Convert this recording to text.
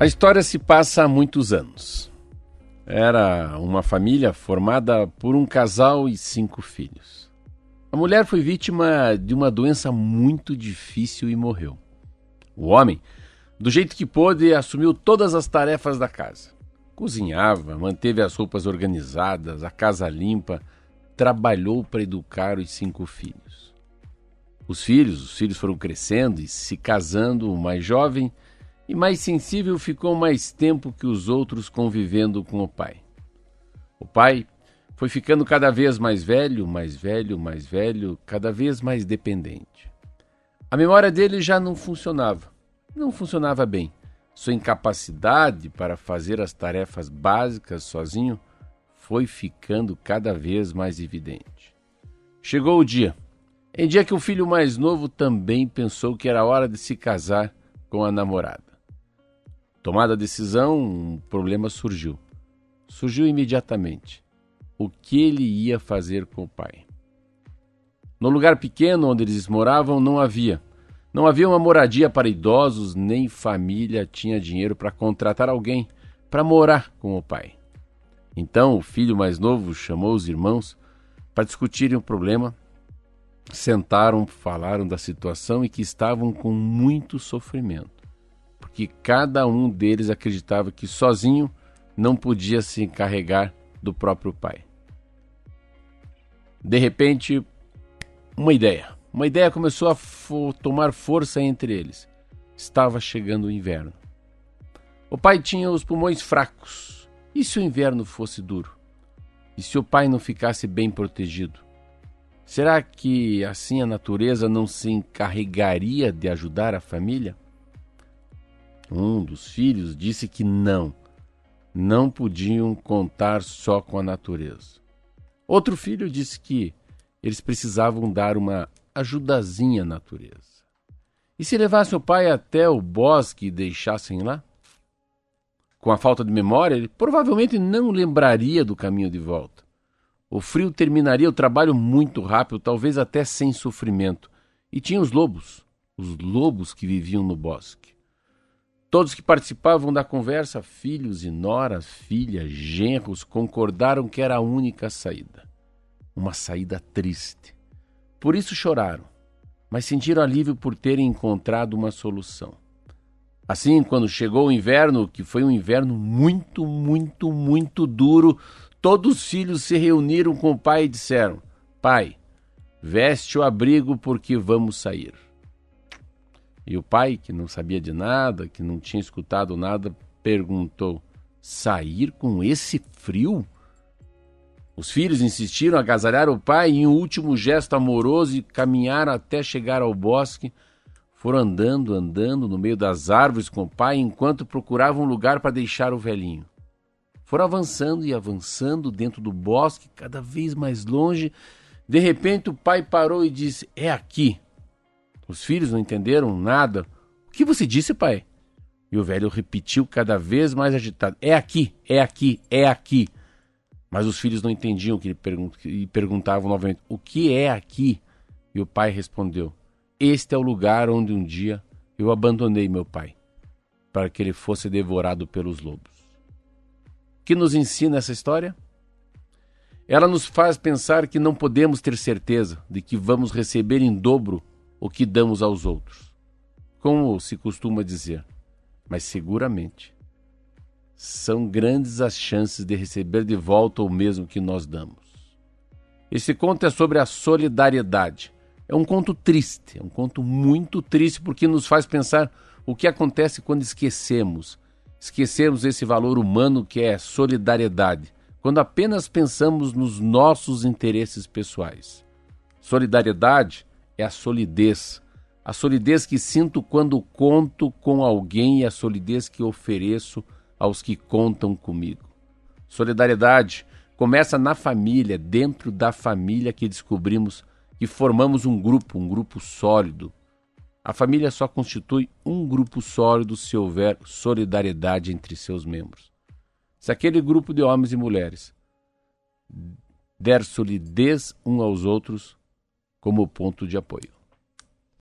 A história se passa há muitos anos. Era uma família formada por um casal e cinco filhos. A mulher foi vítima de uma doença muito difícil e morreu. O homem, do jeito que pôde, assumiu todas as tarefas da casa. Cozinhava, manteve as roupas organizadas, a casa limpa, trabalhou para educar os cinco filhos. Os filhos, os filhos foram crescendo e se casando, o mais jovem e mais sensível ficou mais tempo que os outros convivendo com o pai. O pai foi ficando cada vez mais velho, mais velho, mais velho, cada vez mais dependente. A memória dele já não funcionava, não funcionava bem. Sua incapacidade para fazer as tarefas básicas sozinho foi ficando cada vez mais evidente. Chegou o dia, em dia que o filho mais novo também pensou que era hora de se casar com a namorada. Tomada a decisão, um problema surgiu. Surgiu imediatamente. O que ele ia fazer com o pai? No lugar pequeno onde eles moravam não havia. Não havia uma moradia para idosos, nem família tinha dinheiro para contratar alguém para morar com o pai. Então o filho mais novo chamou os irmãos para discutirem o problema. Sentaram, falaram da situação e que estavam com muito sofrimento que cada um deles acreditava que sozinho não podia se encarregar do próprio pai. De repente, uma ideia. Uma ideia começou a fo tomar força entre eles. Estava chegando o inverno. O pai tinha os pulmões fracos. E se o inverno fosse duro? E se o pai não ficasse bem protegido? Será que assim a natureza não se encarregaria de ajudar a família? Um dos filhos disse que não, não podiam contar só com a natureza. Outro filho disse que eles precisavam dar uma ajudazinha à natureza. E se levassem o pai até o bosque e deixassem lá? Com a falta de memória, ele provavelmente não lembraria do caminho de volta. O frio terminaria o trabalho muito rápido, talvez até sem sofrimento. E tinha os lobos, os lobos que viviam no bosque. Todos que participavam da conversa, filhos e noras, filhas, genros, concordaram que era a única saída. Uma saída triste. Por isso choraram, mas sentiram alívio por terem encontrado uma solução. Assim, quando chegou o inverno, que foi um inverno muito, muito, muito duro, todos os filhos se reuniram com o pai e disseram: Pai, veste o abrigo porque vamos sair. E o pai, que não sabia de nada, que não tinha escutado nada, perguntou: Sair com esse frio? Os filhos insistiram, agasalharam o pai e, em um último gesto amoroso, caminharam até chegar ao bosque. Foram andando, andando no meio das árvores com o pai enquanto procuravam um lugar para deixar o velhinho. Foram avançando e avançando dentro do bosque, cada vez mais longe. De repente, o pai parou e disse: É aqui. Os filhos não entenderam nada. O que você disse, pai? E o velho repetiu cada vez mais agitado: É aqui, é aqui, é aqui. Mas os filhos não entendiam que ele pergunt... e perguntavam novamente: O que é aqui? E o pai respondeu: Este é o lugar onde um dia eu abandonei meu pai, para que ele fosse devorado pelos lobos. O que nos ensina essa história? Ela nos faz pensar que não podemos ter certeza de que vamos receber em dobro o que damos aos outros, como se costuma dizer, mas seguramente são grandes as chances de receber de volta o mesmo que nós damos. Esse conto é sobre a solidariedade. É um conto triste, é um conto muito triste porque nos faz pensar o que acontece quando esquecemos. Esquecemos esse valor humano que é solidariedade, quando apenas pensamos nos nossos interesses pessoais. Solidariedade é a solidez. A solidez que sinto quando conto com alguém e a solidez que ofereço aos que contam comigo. Solidariedade começa na família, dentro da família que descobrimos que formamos um grupo, um grupo sólido. A família só constitui um grupo sólido se houver solidariedade entre seus membros. Se aquele grupo de homens e mulheres der solidez um aos outros, como ponto de apoio.